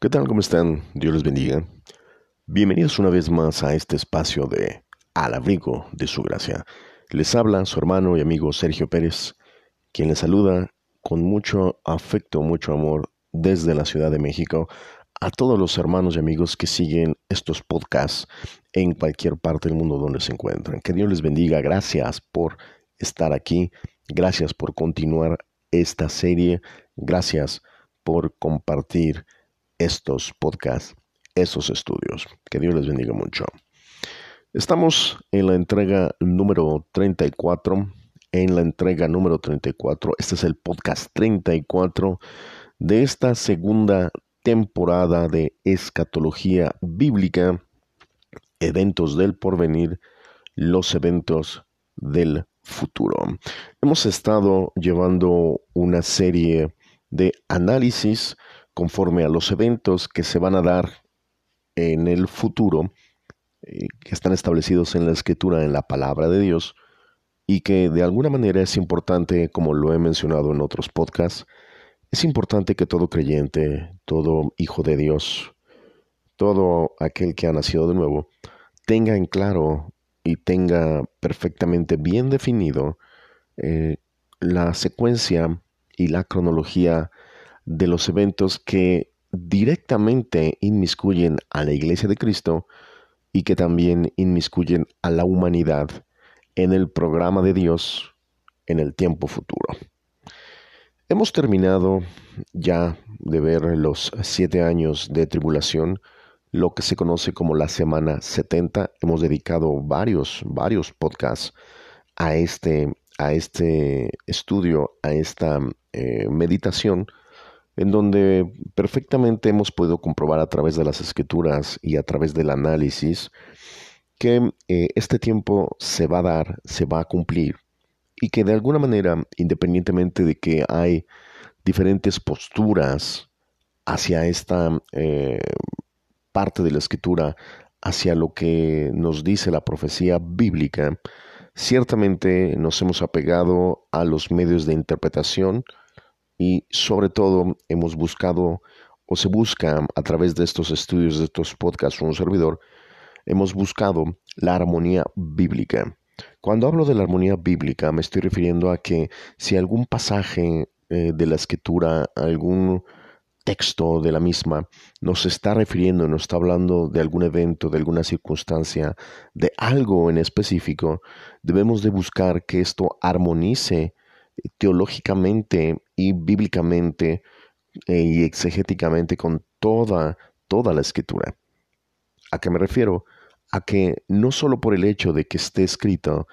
¿Qué tal? ¿Cómo están? Dios les bendiga. Bienvenidos una vez más a este espacio de Al abrigo de su gracia. Les habla su hermano y amigo Sergio Pérez, quien les saluda con mucho afecto, mucho amor desde la Ciudad de México a todos los hermanos y amigos que siguen estos podcasts en cualquier parte del mundo donde se encuentran. Que Dios les bendiga. Gracias por estar aquí. Gracias por continuar esta serie. Gracias por compartir estos podcasts, esos estudios. Que Dios les bendiga mucho. Estamos en la entrega número 34. En la entrega número 34. Este es el podcast 34 de esta segunda temporada de escatología bíblica, eventos del porvenir, los eventos del futuro. Hemos estado llevando una serie de análisis conforme a los eventos que se van a dar en el futuro, eh, que están establecidos en la escritura, en la palabra de Dios, y que de alguna manera es importante, como lo he mencionado en otros podcasts, es importante que todo creyente, todo hijo de Dios, todo aquel que ha nacido de nuevo, tenga en claro y tenga perfectamente bien definido eh, la secuencia y la cronología de los eventos que directamente inmiscuyen a la Iglesia de Cristo y que también inmiscuyen a la humanidad en el programa de Dios en el tiempo futuro. Hemos terminado ya de ver los siete años de tribulación, lo que se conoce como la semana 70. Hemos dedicado varios, varios podcasts a este, a este estudio, a esta eh, meditación en donde perfectamente hemos podido comprobar a través de las escrituras y a través del análisis que eh, este tiempo se va a dar, se va a cumplir y que de alguna manera, independientemente de que hay diferentes posturas hacia esta eh, parte de la escritura, hacia lo que nos dice la profecía bíblica, ciertamente nos hemos apegado a los medios de interpretación, y sobre todo hemos buscado o se busca a través de estos estudios, de estos podcasts, un servidor, hemos buscado la armonía bíblica. Cuando hablo de la armonía bíblica me estoy refiriendo a que si algún pasaje eh, de la escritura, algún texto de la misma nos está refiriendo, nos está hablando de algún evento, de alguna circunstancia, de algo en específico, debemos de buscar que esto armonice teológicamente y bíblicamente eh, y exegéticamente con toda, toda la escritura. ¿A qué me refiero? A que no solo por el hecho de que esté escrito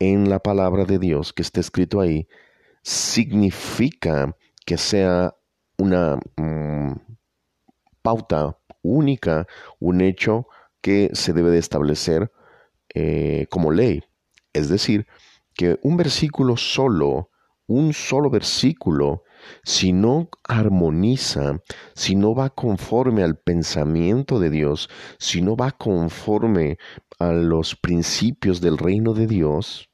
en la palabra de Dios, que esté escrito ahí, significa que sea una mm, pauta única, un hecho que se debe de establecer eh, como ley. Es decir, que un versículo solo un solo versículo, si no armoniza, si no va conforme al pensamiento de Dios, si no va conforme a los principios del reino de Dios,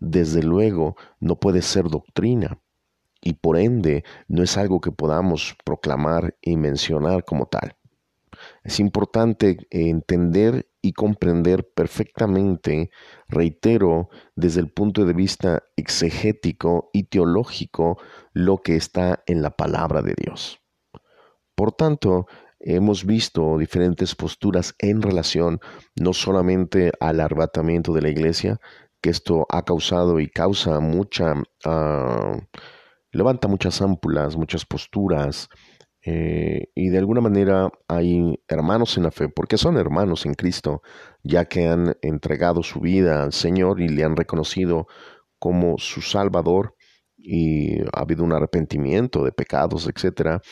desde luego no puede ser doctrina y por ende no es algo que podamos proclamar y mencionar como tal. Es importante entender y comprender perfectamente, reitero, desde el punto de vista exegético y teológico, lo que está en la palabra de Dios. Por tanto, hemos visto diferentes posturas en relación no solamente al arrebatamiento de la iglesia, que esto ha causado y causa mucha, ah, levanta muchas ámpulas, muchas posturas, eh, y de alguna manera hay hermanos en la fe, porque son hermanos en Cristo, ya que han entregado su vida al Señor y le han reconocido como su Salvador y ha habido un arrepentimiento de pecados, etc.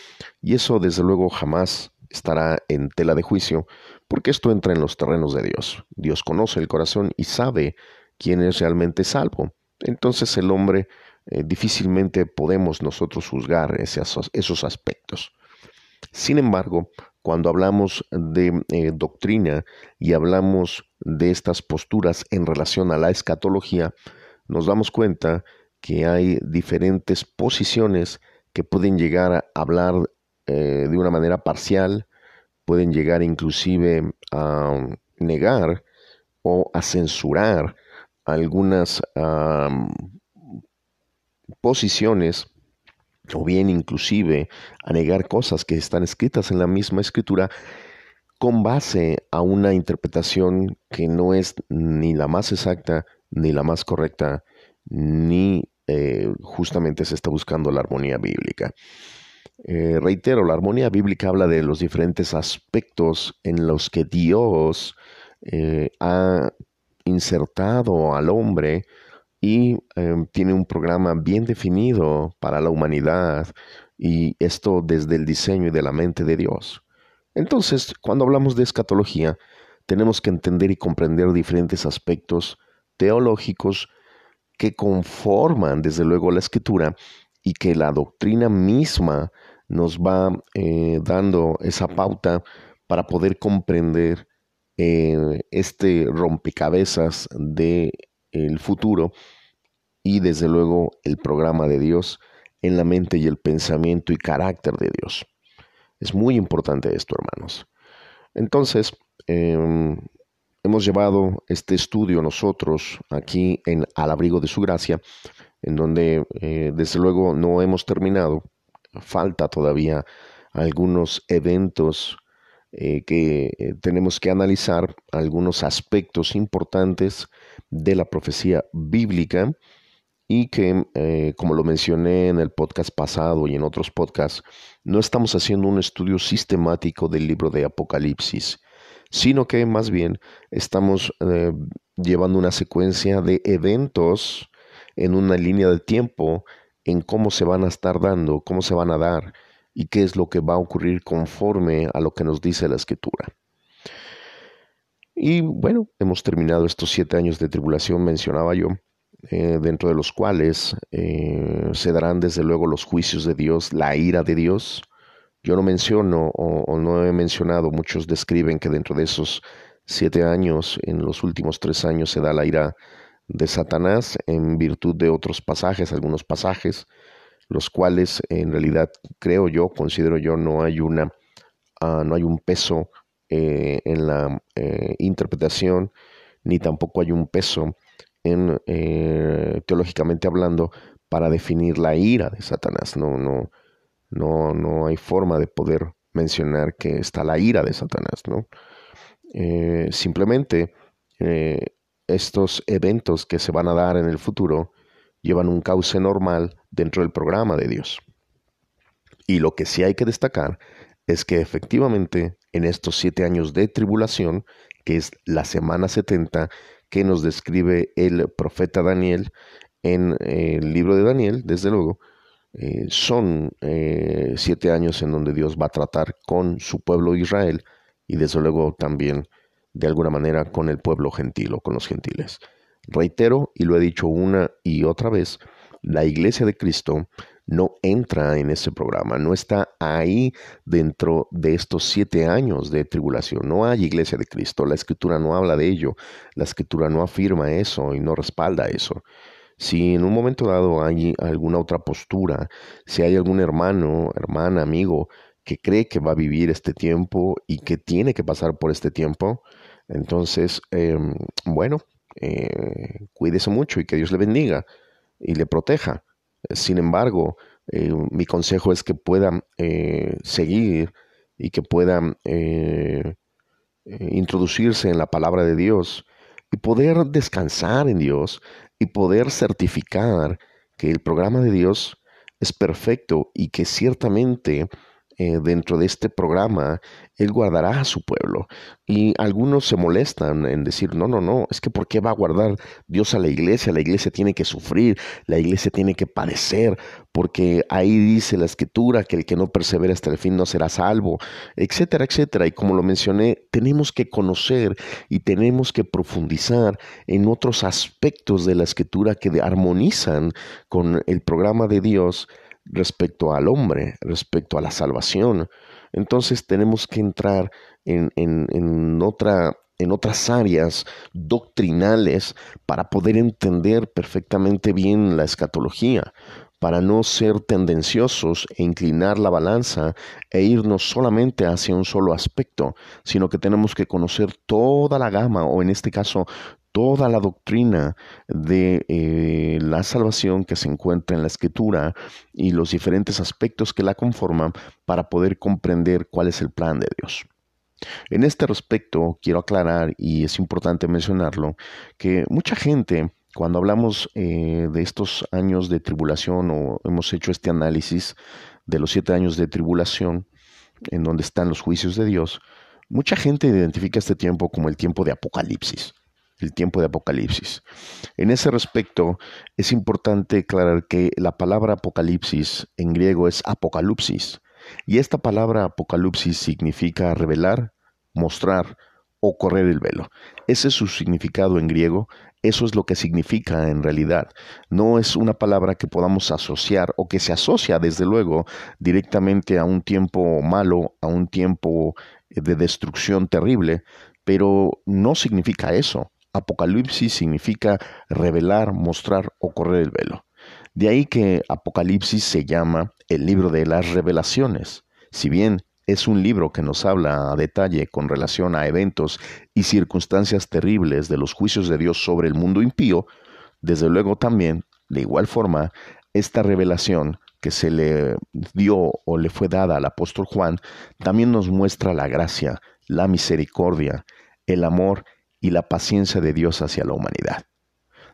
Y eso desde luego jamás estará en tela de juicio, porque esto entra en los terrenos de Dios. Dios conoce el corazón y sabe quién es realmente salvo. Entonces el hombre eh, difícilmente podemos nosotros juzgar esos aspectos. Sin embargo, cuando hablamos de eh, doctrina y hablamos de estas posturas en relación a la escatología, nos damos cuenta que hay diferentes posiciones que pueden llegar a hablar eh, de una manera parcial, pueden llegar inclusive a negar o a censurar algunas posiciones o bien inclusive a negar cosas que están escritas en la misma escritura con base a una interpretación que no es ni la más exacta, ni la más correcta, ni eh, justamente se está buscando la armonía bíblica. Eh, reitero, la armonía bíblica habla de los diferentes aspectos en los que Dios eh, ha insertado al hombre y em, tiene un programa bien definido para la humanidad y esto desde el diseño y de la mente de Dios. Entonces, cuando hablamos de escatología, tenemos que entender y comprender diferentes aspectos teológicos que conforman desde luego la escritura y que la doctrina misma nos va eh, dando esa pauta para poder comprender eh, este rompecabezas de el futuro y desde luego el programa de Dios en la mente y el pensamiento y carácter de Dios. Es muy importante esto, hermanos. Entonces, em, hemos llevado este estudio nosotros aquí en Al abrigo de su gracia, en donde eh, desde luego no hemos terminado. Falta todavía algunos eventos eh, que eh, tenemos que analizar, algunos aspectos importantes de la profecía bíblica y que, eh, como lo mencioné en el podcast pasado y en otros podcasts, no estamos haciendo un estudio sistemático del libro de Apocalipsis, sino que más bien estamos llevando una secuencia de eventos en una línea de tiempo en cómo se van a estar dando, cómo se van a dar y qué es lo que va a ocurrir conforme a lo que nos dice la escritura. Y bueno, hemos terminado estos siete años de tribulación, mencionaba yo, eh, dentro de los cuales eh, se darán desde luego los juicios de Dios, la ira de Dios. Yo no menciono o, no he mencionado, muchos describen que dentro de esos siete años, en los últimos tres años, se da la ira de Satanás en virtud de otros pasajes, algunos pasajes, los cuales en realidad creo yo, considero yo, no hay una, ah, no hay un peso eh, en la interpretación, ni tampoco hay un peso en, eh, teológicamente hablando, para definir la ira de Satanás. No, no, no, no hay forma de poder mencionar que está la ira de Satanás, ¿no? Eh, simplemente eh, estos eventos que se van a dar en el futuro llevan un cauce normal dentro del programa de Dios. Y lo que sí hay que destacar es que efectivamente en estos siete años de tribulación, que es la semana 70, que nos describe el profeta Daniel en eh, el libro de Daniel, desde luego, eh, son eh, siete años en donde Dios va a tratar con su pueblo Israel y desde luego también de alguna manera con el pueblo gentil o con los gentiles. Reitero, y lo he dicho una y otra vez, la iglesia de Cristo no entra en ese programa, no está ahí dentro de estos siete años de tribulación. No hay iglesia de Cristo, la escritura no habla de ello, la escritura no afirma eso y no respalda eso. Si en un momento dado hay alguna otra postura, si hay algún hermano, hermana, amigo que cree que va a vivir este tiempo y que tiene que pasar por este tiempo, entonces, em, bueno, eh, cuídese mucho y que Dios le bendiga y le proteja. Sin embargo, eh, mi consejo es que puedan eh, seguir y que puedan eh, introducirse en la palabra de Dios y poder descansar en Dios y poder certificar que el programa de Dios es perfecto y que ciertamente eh, dentro de este programa, Él guardará a su pueblo. Y algunos se molestan en decir, no, no, no, es que ¿por qué va a guardar Dios a la iglesia? La iglesia tiene que sufrir, la iglesia tiene que padecer, porque ahí dice la escritura que el que no persevera hasta el fin no será salvo, etcétera, etcétera. Y como lo mencioné, tenemos que conocer y tenemos que profundizar en otros aspectos de la escritura que armonizan con el programa de Dios respecto al hombre, respecto a la salvación. Entonces tenemos que entrar en, en, otra, en otras áreas doctrinales para poder entender perfectamente bien la escatología. para no ser tendenciosos e inclinar la balanza e irnos solamente hacia un solo aspecto, sino que tenemos que conocer toda la gama, o en este caso, toda la doctrina de eh, la salvación que se encuentra en la escritura y los diferentes aspectos que la conforman para poder comprender cuál es el plan de Dios. En este respecto, quiero aclarar, y es importante mencionarlo, que mucha gente, cuando hablamos eh, de estos años de tribulación o hemos hecho este análisis de los siete años de tribulación, en donde están los juicios de Dios, mucha gente identifica este tiempo como el tiempo de Apocalipsis el tiempo de Apocalipsis. En ese respecto, es importante aclarar que la palabra Apocalipsis en griego es Apocalipsis, y esta palabra Apocalipsis significa revelar, mostrar o correr el velo. Ese es su significado en griego, eso es lo que significa en realidad. No es una palabra que podamos asociar o que se asocia desde luego directamente a un tiempo malo, a un tiempo de destrucción terrible, pero no significa eso. Apocalipsis significa revelar, mostrar o correr el velo. De ahí que Apocalipsis se llama el libro de las revelaciones. Si bien es un libro que nos habla a detalle con relación a eventos y circunstancias terribles de los juicios de Dios sobre el mundo impío, desde luego también, de igual forma, esta revelación que se le dio o le fue dada al apóstol Juan, también nos muestra la gracia, la misericordia, el amor y la paciencia de Dios hacia la humanidad.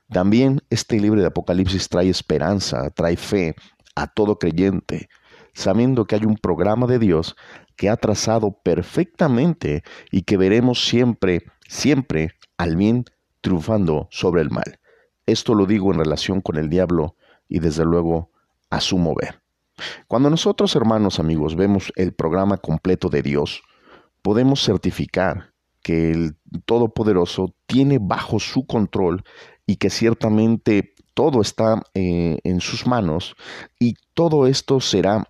También este libro de Apocalipsis trae esperanza, trae fe a todo creyente, sabiendo que hay un programa de Dios que ha trazado perfectamente y que veremos siempre, siempre al bien triunfando sobre el mal. Esto lo digo en relación con el diablo y desde luego a su mover. Cuando nosotros, hermanos amigos, vemos el programa completo de Dios, podemos certificar que el Todopoderoso tiene bajo su control y que ciertamente todo está eh, en sus manos y todo esto será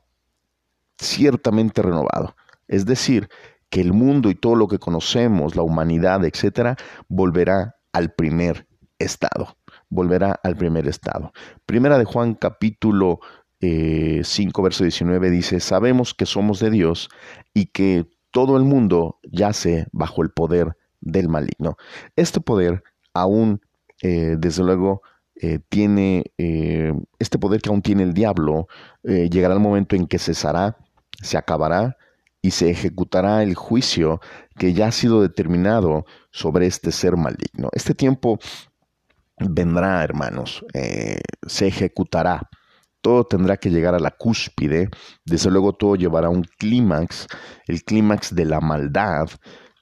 ciertamente renovado. Es decir, que el mundo y todo lo que conocemos, la humanidad, etcétera, volverá al primer estado. Volverá al primer estado. Primera de Juan capítulo 5, eh, verso 19 dice, sabemos que somos de Dios y que todo el mundo yace bajo el poder del maligno. Este poder aún, eh, desde luego, eh, tiene, eh, este poder que aún tiene el diablo, llegará el momento en que cesará, se acabará y se ejecutará el juicio que ya ha sido determinado sobre este ser maligno. Este tiempo vendrá, hermanos, se ejecutará todo tendrá que llegar a la cúspide, desde luego todo llevará a un clímax, el clímax de la maldad,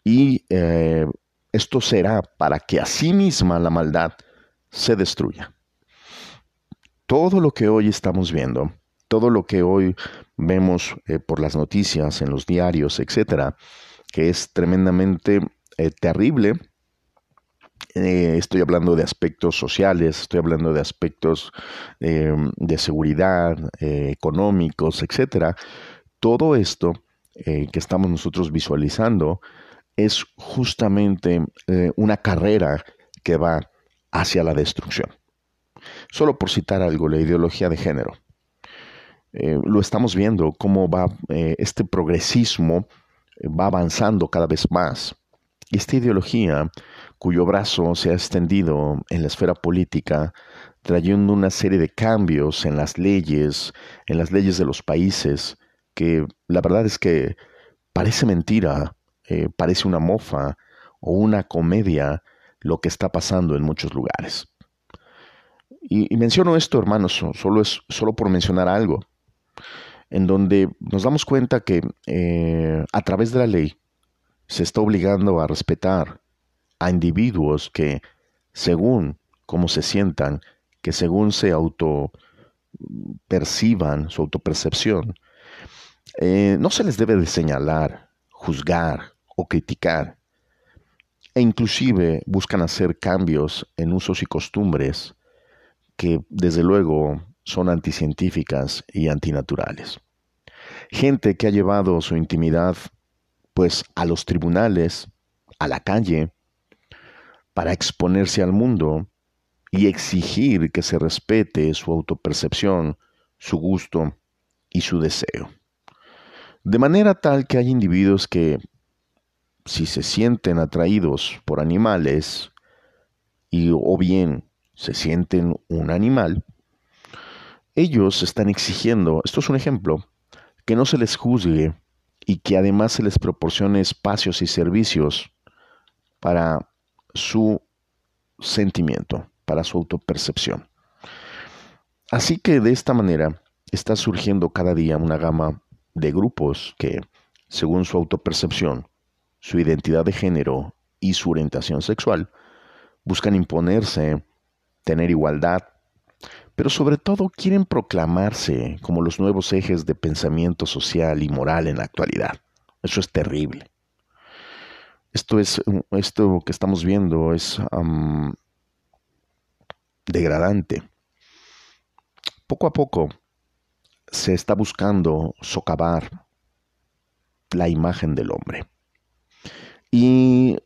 y eh, esto será para que así misma la maldad se destruya. Todo lo que hoy estamos viendo, todo lo que hoy vemos eh, por las noticias, en los diarios, etcétera, que es tremendamente eh, terrible, eh, estoy hablando de aspectos sociales, estoy hablando de aspectos em, de seguridad, eh, económicos, etcétera. Todo esto eh, que estamos nosotros visualizando es justamente una carrera que va hacia la destrucción. Solo por citar algo, la ideología de género. lo estamos viendo cómo va este progresismo va avanzando cada vez más. Esta ideología cuyo brazo se ha extendido en la esfera política, trayendo una serie de cambios en las leyes, en las leyes de los países, que la verdad es que parece mentira, eh, parece una mofa o una comedia lo que está pasando en muchos lugares. Y, menciono esto, hermanos, solo, es, solo por mencionar algo, en donde nos damos cuenta que eh, a través de la ley se está obligando a respetar a individuos que, según cómo se sientan, que según se auto perciban, su autopercepción, eh, no se les debe de señalar, juzgar o criticar, e inclusive buscan hacer cambios en usos y costumbres que desde luego son anticientíficas y antinaturales. Gente que ha llevado su intimidad pues a los tribunales, a la calle, para exponerse al mundo y exigir que se respete su autopercepción, su gusto y su deseo. De manera tal que hay individuos que, si se sienten atraídos por animales, y o bien se sienten un animal, ellos están exigiendo, esto es un ejemplo, que no se les juzgue y que además se les proporcione espacios y servicios para su sentimiento, para su autopercepción. Así que de esta manera está surgiendo cada día una gama de grupos que, según su autopercepción, su identidad de género y su orientación sexual, buscan imponerse, tener igualdad, pero sobre todo quieren proclamarse como los nuevos ejes de pensamiento social y moral en la actualidad. Eso es terrible. Esto es esto que estamos viendo es degradante. Poco a poco se está buscando socavar la imagen del hombre. Y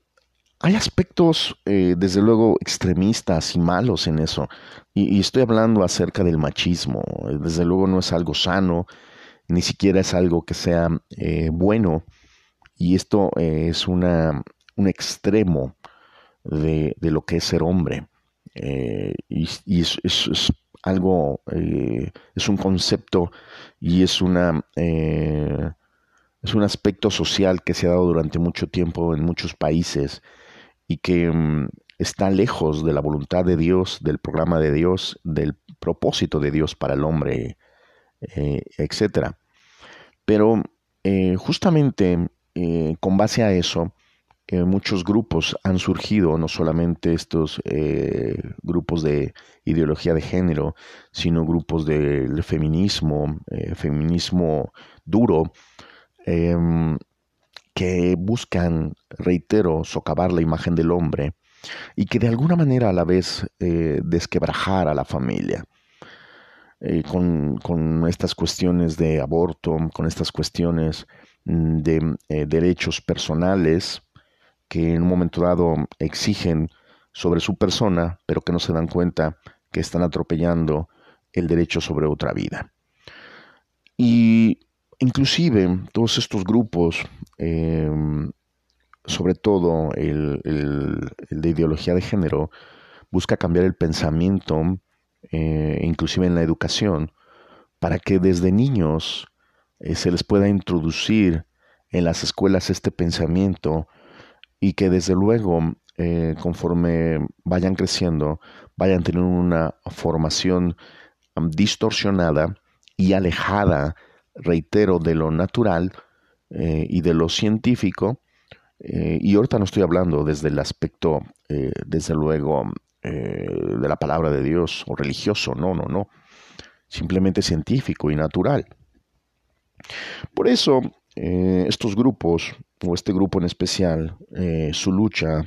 hay aspectos, eh, desde luego, extremistas y malos en eso. Y, estoy hablando acerca del machismo. Desde luego no es algo sano, ni siquiera es algo que sea eh, bueno. Y esto eh, es una, un extremo de, lo que es ser hombre. y, es, algo, es un concepto y es una es un aspecto social que se ha dado durante mucho tiempo en muchos países y que mm, está lejos de la voluntad de Dios, del programa de Dios, del propósito de Dios para el hombre, eh, etc. Pero eh, justamente eh, con base a eso, muchos grupos han surgido, no solamente estos grupos de ideología de género, sino grupos del feminismo, feminismo duro, em, que buscan, reitero, socavar la imagen del hombre y que de alguna manera a la vez eh, desquebrajar a la familia. Eh, con, estas cuestiones de aborto, con estas cuestiones de eh, derechos personales que en un momento dado exigen sobre su persona, pero que no se dan cuenta que están atropellando el derecho sobre otra vida. Y inclusive todos estos grupos, em, sobre todo el, de ideología de género, busca cambiar el pensamiento, eh, inclusive en la educación, para que desde niños eh, se les pueda introducir en las escuelas este pensamiento y que desde luego eh, conforme vayan creciendo vayan teniendo una formación distorsionada y alejada reitero, de lo natural eh, y de lo científico. Y ahorita no estoy hablando desde el aspecto, desde luego, de la palabra de Dios o religioso, no, no, no. Simplemente científico y natural. Por eso, estos grupos, o este grupo en especial, su lucha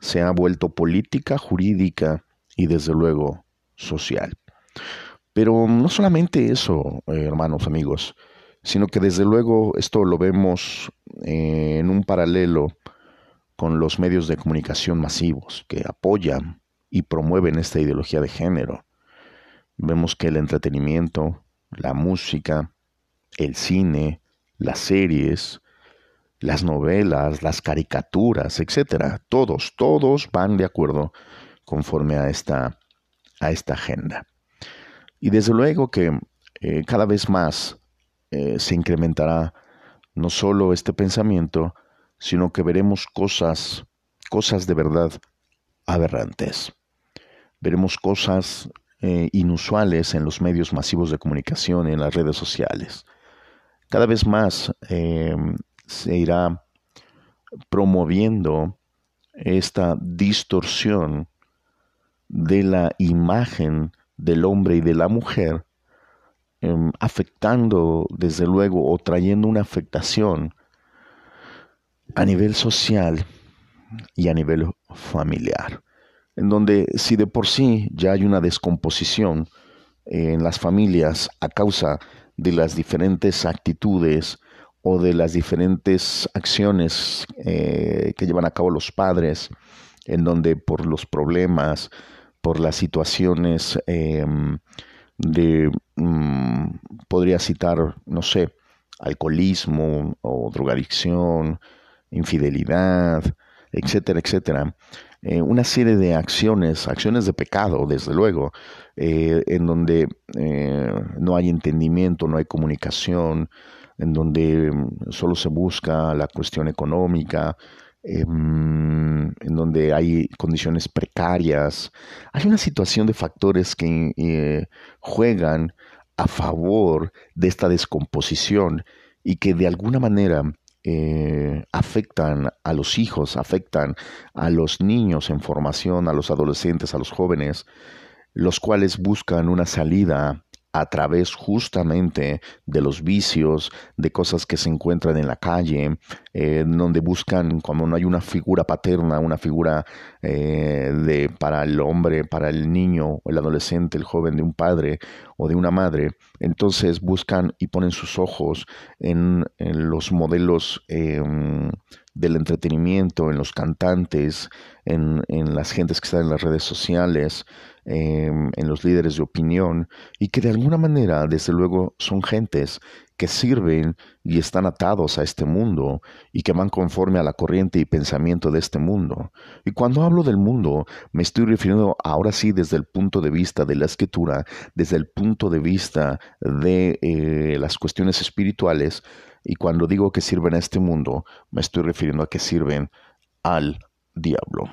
se ha vuelto política, jurídica y desde luego social. Pero no solamente eso, hermanos, amigos, sino que desde luego esto lo vemos eh, en un paralelo con los medios de comunicación masivos que apoyan y promueven esta ideología de género. Vemos que el entretenimiento, la música, el cine, las series, las novelas, las caricaturas, etcétera, todos, todos van de acuerdo conforme a esta, a esta agenda. Y desde luego que eh, cada vez más eh, se incrementará no solo este pensamiento, sino que veremos cosas, cosas de verdad aberrantes. Veremos cosas eh, inusuales en los medios masivos de comunicación, en las redes sociales. Cada vez más em, se irá promoviendo esta distorsión de la imagen del hombre y de la mujer Em, afectando desde luego o trayendo una afectación a nivel social y a nivel familiar, en donde si de por sí ya hay una descomposición en las familias a causa de las diferentes actitudes o de las diferentes acciones eh, que llevan a cabo los padres, en donde por los problemas, por las situaciones em, de, mm, podría citar, no sé, alcoholismo o drogadicción, infidelidad, etcétera, etcétera. Eh, una serie de acciones, acciones de pecado, desde luego, eh, en donde eh, no hay entendimiento, no hay comunicación, en donde mm, solo se busca la cuestión económica, em, en donde hay condiciones precarias. Hay una situación de factores que juegan a favor de esta descomposición y que de alguna manera eh, afectan a los hijos, afectan a los niños en formación, a los adolescentes, a los jóvenes, los cuales buscan una salida a través justamente de los vicios, de cosas que se encuentran en la calle, eh, donde buscan, como no hay una figura paterna, una figura eh, de, para el hombre, para el niño, el adolescente, el joven, de un padre o de una madre, entonces buscan y ponen sus ojos en, los modelos em, del entretenimiento, en los cantantes, en, en las gentes que están en las redes sociales, Em, en los líderes de opinión y que de alguna manera, desde luego, son gentes que sirven y están atados a este mundo y que van conforme a la corriente y pensamiento de este mundo. Y cuando hablo del mundo, me estoy refiriendo ahora sí desde el punto de vista de la escritura, desde el punto de vista de eh, las cuestiones espirituales, y cuando digo que sirven a este mundo, me estoy refiriendo a que sirven al diablo.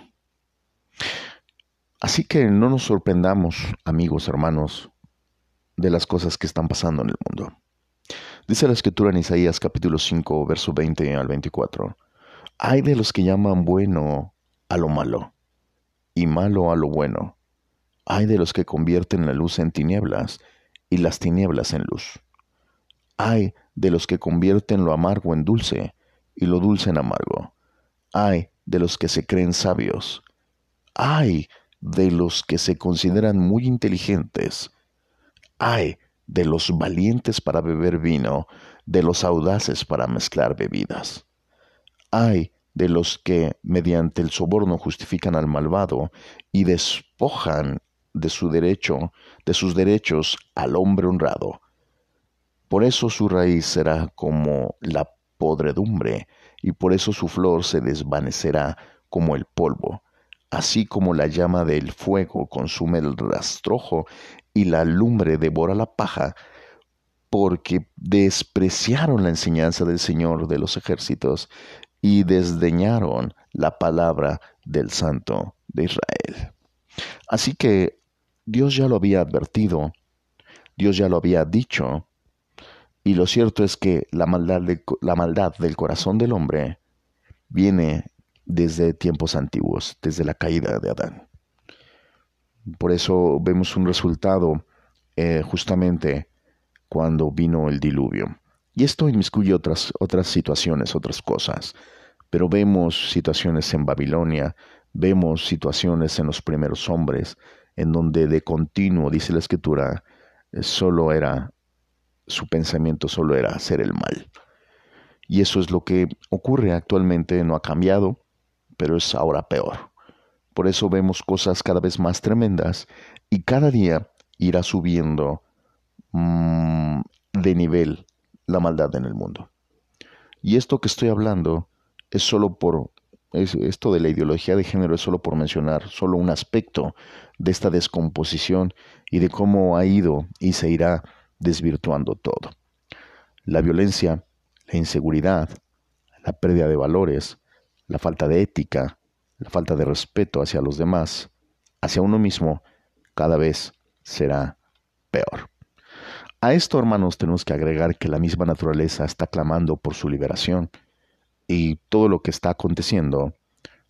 Así que no nos sorprendamos, amigos, hermanos, de las cosas que están pasando en el mundo. Dice la escritura en Isaías capítulo 5, verso 20 al 24. Hay de los que llaman bueno a lo malo y malo a lo bueno. Hay de los que convierten la luz en tinieblas y las tinieblas en luz. Hay de los que convierten lo amargo en dulce y lo dulce en amargo. Hay de los que se creen sabios. Hay de los que se consideran muy inteligentes. Hay de los valientes para beber vino, de los audaces para mezclar bebidas. Hay de los que mediante el soborno justifican al malvado y despojan de su derecho, de sus derechos al hombre honrado. Por eso su raíz será como la podredumbre, y por eso su flor se desvanecerá como el polvo así como la llama del fuego consume el rastrojo y la lumbre devora la paja, porque despreciaron la enseñanza del Señor de los ejércitos y desdeñaron la palabra del Santo de Israel. Así que Dios ya lo había advertido, Dios ya lo había dicho, y lo cierto es que la maldad, la maldad del corazón del hombre viene desde tiempos antiguos, desde la caída de Adán. Por eso vemos un resultado eh, justamente cuando vino el diluvio. Y esto inmiscuye otras, otras situaciones, otras cosas. Pero vemos situaciones en Babilonia, vemos situaciones en los primeros hombres, en donde de continuo, dice la escritura, eh, solo era, su pensamiento solo era hacer el mal. Y eso es lo que ocurre actualmente, no ha cambiado, pero es ahora peor. Por eso vemos cosas cada vez más tremendas y cada día irá subiendo mm, de nivel la maldad en el mundo. Y esto que estoy hablando es solo por esto de la ideología de género es solo por mencionar solo un aspecto de esta descomposición y de cómo ha ido y se irá desvirtuando todo. La violencia, la inseguridad, la pérdida de valores, la falta de ética, la falta de respeto hacia los demás, hacia uno mismo, cada vez será peor. A esto, hermanos, tenemos que agregar que la misma naturaleza está clamando por su liberación y todo lo que está aconteciendo,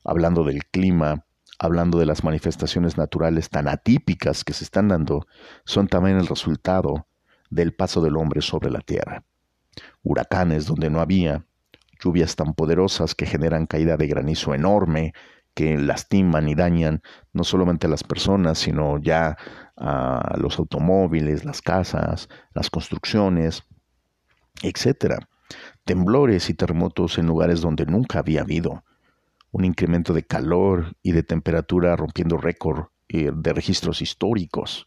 hablando del clima, hablando de las manifestaciones naturales tan atípicas que se están dando, son también el resultado del paso del hombre sobre la tierra. Huracanes donde no había, lluvias tan poderosas que generan caída de granizo enorme, que lastiman y dañan no solamente a las personas, sino ya a los automóviles, las casas, las construcciones, etcétera. Temblores y terremotos en lugares donde nunca había habido. Un incremento de calor y de temperatura rompiendo récord eh, de registros históricos.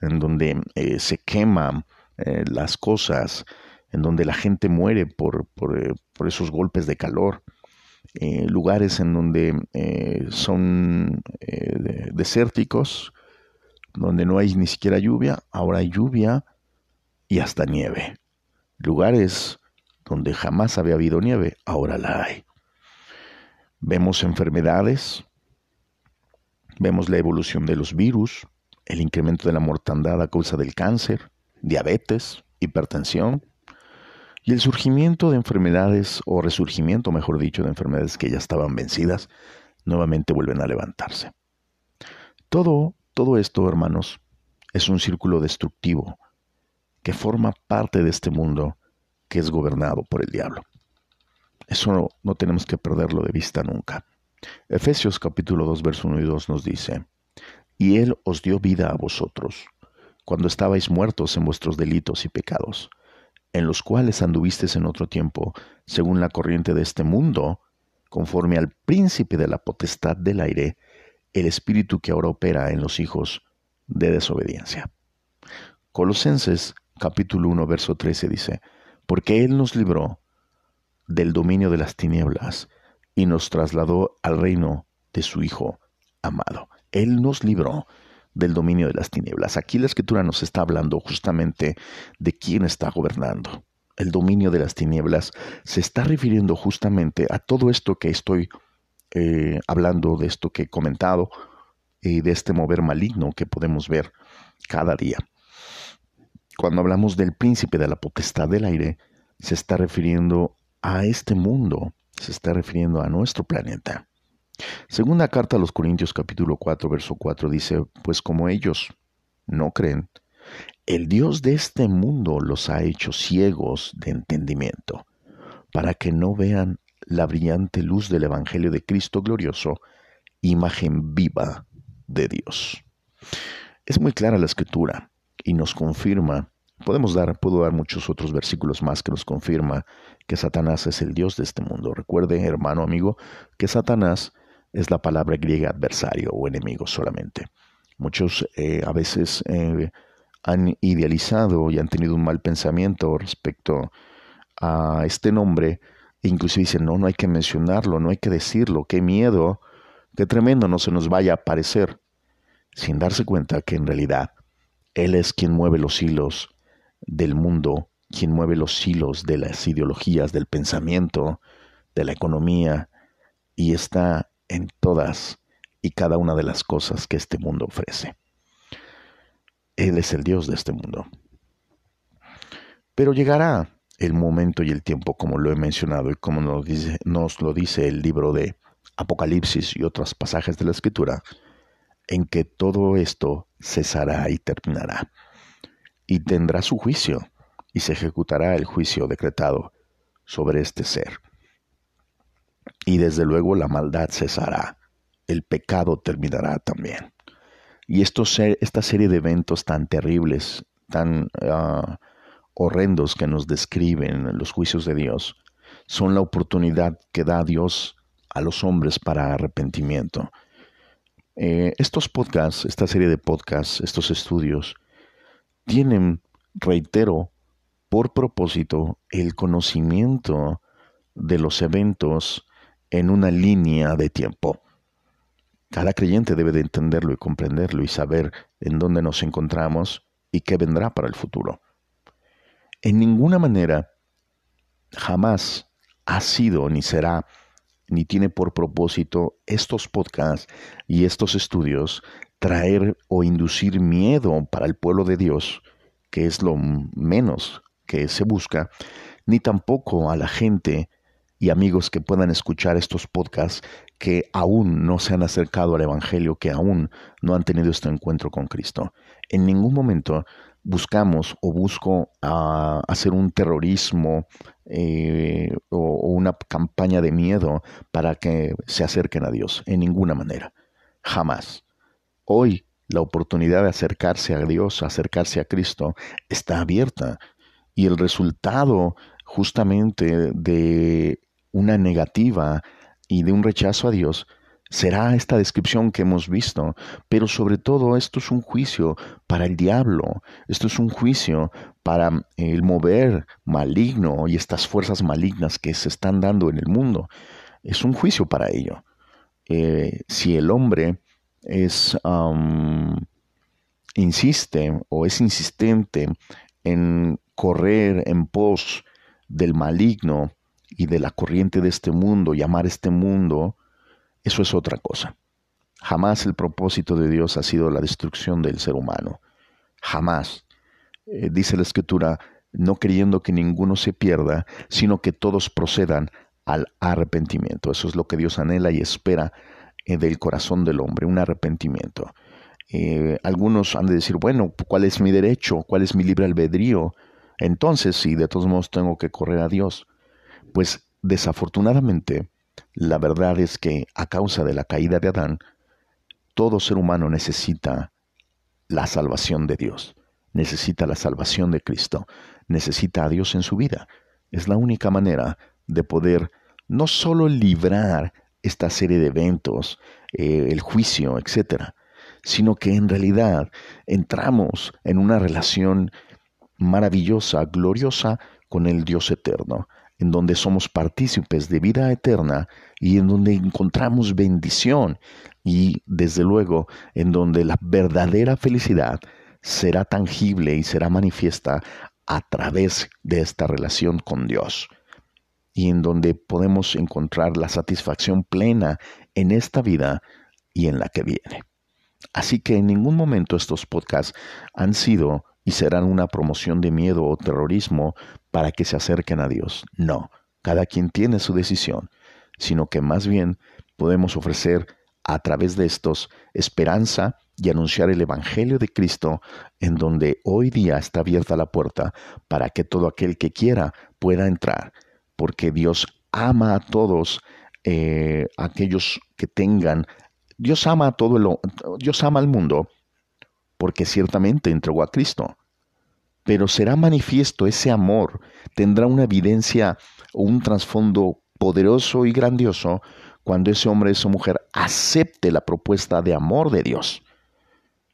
en donde eh, se queman eh, las cosas, en donde la gente muere por, por, por esos golpes de calor, lugares en donde son desérticos, donde no hay ni siquiera lluvia, ahora hay lluvia y hasta nieve. Lugares donde jamás había habido nieve, ahora la hay. Vemos enfermedades, vemos la evolución de los virus, el incremento de la mortandad a causa del cáncer, diabetes, hipertensión y el surgimiento de enfermedades o resurgimiento, mejor dicho, de enfermedades que ya estaban vencidas, nuevamente vuelven a levantarse. Todo, todo esto, hermanos, es un círculo destructivo que forma parte de este mundo que es gobernado por el diablo. Eso no, tenemos que perderlo de vista nunca. Efesios capítulo 2, verso 1 y 2 nos dice, y Él os dio vida a vosotros, cuando estabais muertos en vuestros delitos y pecados, en los cuales anduvisteis en otro tiempo, según la corriente de este mundo, conforme al príncipe de la potestad del aire, el espíritu que ahora opera en los hijos de desobediencia. Colosenses capítulo 1, verso 13 dice, porque Él nos libró del dominio de las tinieblas y nos trasladó al reino de su Hijo amado. Él nos libró del dominio de las tinieblas. Aquí la escritura nos está hablando justamente de quién está gobernando. El dominio de las tinieblas se está refiriendo justamente a todo esto que estoy eh, hablando, de esto que he comentado y de este mover maligno que podemos ver cada día. Cuando hablamos del príncipe de la potestad del aire, se está refiriendo a este mundo, se está refiriendo a nuestro planeta. Segunda carta a los Corintios capítulo 4, verso 4 dice, pues como ellos no creen, el Dios de este mundo los ha hecho ciegos de entendimiento, para que no vean la brillante luz del Evangelio de Cristo glorioso, imagen viva de Dios. Es muy clara la escritura y nos confirma, podemos dar, puedo dar muchos otros versículos más que nos confirma que Satanás es el Dios de este mundo. Recuerde, hermano, amigo, que Satanás es la palabra griega adversario o enemigo solamente. Muchos eh, a veces eh, han idealizado y han tenido un mal pensamiento respecto a este nombre e inclusive dicen, no, no hay que mencionarlo, no hay que decirlo, qué miedo, qué tremendo no se nos vaya a aparecer, sin darse cuenta que en realidad él es quien mueve los hilos del mundo, quien mueve los hilos de las ideologías, del pensamiento, de la economía, y está en todas y cada una de las cosas que este mundo ofrece. Él es el Dios de este mundo. Pero llegará el momento y el tiempo, como lo he mencionado y como nos, lo dice el libro de Apocalipsis y otros pasajes de la Escritura, en que todo esto cesará y terminará, y tendrá su juicio, y se ejecutará el juicio decretado sobre este ser. Y desde luego la maldad cesará, el pecado terminará también. Y esta serie de eventos tan terribles, tan ah, horrendos que nos describen los juicios de Dios, son la oportunidad que da Dios a los hombres para arrepentimiento eh, estos podcasts, esta serie de podcasts, estos estudios, tienen, reitero, por propósito el conocimiento de los eventos en una línea de tiempo. Cada creyente debe de entenderlo y comprenderlo y saber en dónde nos encontramos y qué vendrá para el futuro. En ninguna manera jamás ha sido ni será ni tiene por propósito estos podcasts y estos estudios traer o inducir miedo para el pueblo de Dios, que es lo menos que se busca, ni tampoco a la gente y amigos que puedan escuchar estos podcasts que aún no se han acercado al Evangelio, que aún no han tenido este encuentro con Cristo. En ningún momento buscamos o busco ah, hacer un terrorismo eh, o, una campaña de miedo para que se acerquen a Dios. En ninguna manera. Jamás. Hoy la oportunidad de acercarse a Dios, acercarse a Cristo, está abierta. Y el resultado justamente de una negativa y de un rechazo a Dios será esta descripción que hemos visto, pero sobre todo esto es un juicio para el diablo, esto es un juicio para el mover maligno y estas fuerzas malignas que se están dando en el mundo. Es un juicio para ello. Eh, si el hombre es insiste o es insistente en correr en pos del maligno y de la corriente de este mundo, llamar este mundo, eso es otra cosa. Jamás el propósito de Dios ha sido la destrucción del ser humano. Jamás. Eh, dice la escritura, no creyendo que ninguno se pierda, sino que todos procedan al arrepentimiento. Eso es lo que Dios anhela y espera eh, del corazón del hombre, un arrepentimiento. Eh, algunos han de decir, bueno, ¿cuál es mi derecho? ¿Cuál es mi libre albedrío? Entonces, si de todos modos tengo que correr a Dios. Pues desafortunadamente, la verdad es que a causa de la caída de Adán, todo ser humano necesita la salvación de Dios, necesita la salvación de Cristo, necesita a Dios en su vida. Es la única manera de poder no solo librar esta serie de eventos, eh, el juicio, etcétera, sino que en realidad entramos en una relación maravillosa, gloriosa con el Dios eterno en donde somos partícipes de vida eterna y en donde encontramos bendición y desde luego en donde la verdadera felicidad será tangible y será manifiesta a través de esta relación con Dios y en donde podemos encontrar la satisfacción plena en esta vida y en la que viene. Así que en ningún momento estos podcasts han sido y serán una promoción de miedo o terrorismo para que se acerquen a Dios. No, cada quien tiene su decisión, sino que más bien podemos ofrecer a través de estos esperanza y anunciar el Evangelio de Cristo en donde hoy día está abierta la puerta para que todo aquel que quiera pueda entrar, porque Dios ama a todos eh, aquellos que tengan, Dios ama a todo el, Dios ama al mundo, porque ciertamente entregó a Cristo. Pero será manifiesto ese amor, tendrá una evidencia o un trasfondo poderoso y grandioso cuando ese hombre o esa mujer acepte la propuesta de amor de Dios.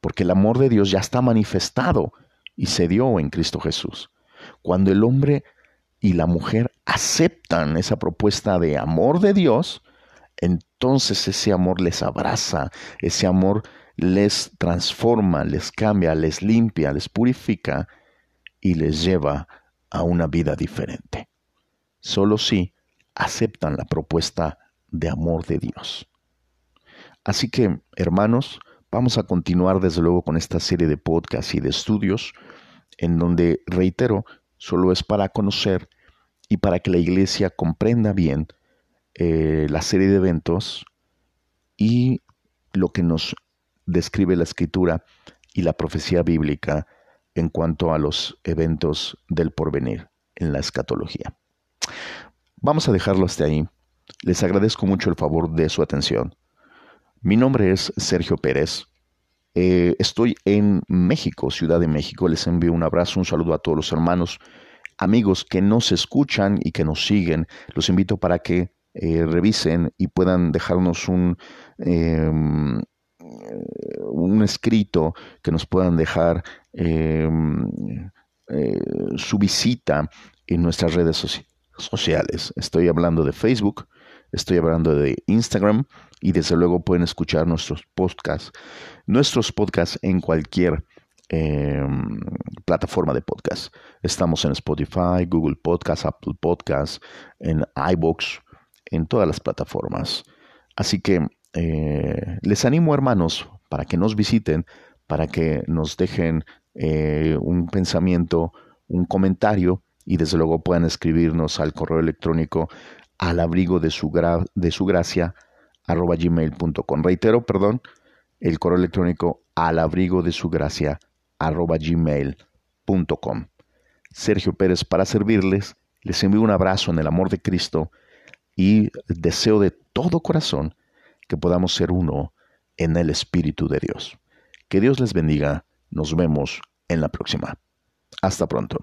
Porque el amor de Dios ya está manifestado y se dio en Cristo Jesús. Cuando el hombre y la mujer aceptan esa propuesta de amor de Dios, entonces ese amor les abraza, ese amor les transforma, les cambia, les limpia, les purifica y les lleva a una vida diferente. Solo si aceptan la propuesta de amor de Dios. Así que, hermanos, vamos a continuar desde luego con esta serie de podcasts y de estudios en donde, reitero, solo es para conocer y para que la iglesia comprenda bien eh, la serie de eventos y lo que nos describe la escritura y la profecía bíblica en cuanto a los eventos del porvenir en la escatología. Vamos a dejarlo hasta ahí. Les agradezco mucho el favor de su atención. Mi nombre es Sergio Pérez. Eh, estoy en México, Ciudad de México. Les envío un abrazo, un saludo a todos los hermanos, amigos que nos escuchan y que nos siguen. Los invito para que eh, revisen y puedan dejarnos un, em, un escrito que nos puedan dejar em, eh, su visita en nuestras redes sociales. Estoy hablando de Facebook, estoy hablando de Instagram y desde luego pueden escuchar nuestros podcasts, nuestros podcasts en cualquier em, plataforma de podcast. Estamos en Spotify, Google Podcasts, Apple Podcasts, en iBox, en todas las plataformas. Así que eh, les animo, hermanos, para que nos visiten, para que nos dejen eh, un pensamiento, un comentario y desde luego puedan escribirnos al correo electrónico al abrigo de su, de su gracia arroba gmail.com. Reitero, perdón, el correo electrónico al abrigo de su gracia arroba. Sergio Pérez para servirles. Les envío un abrazo en el amor de Cristo y deseo de todo corazón que podamos ser uno en el Espíritu de Dios. Que Dios les bendiga. Nos vemos en la próxima. Hasta pronto.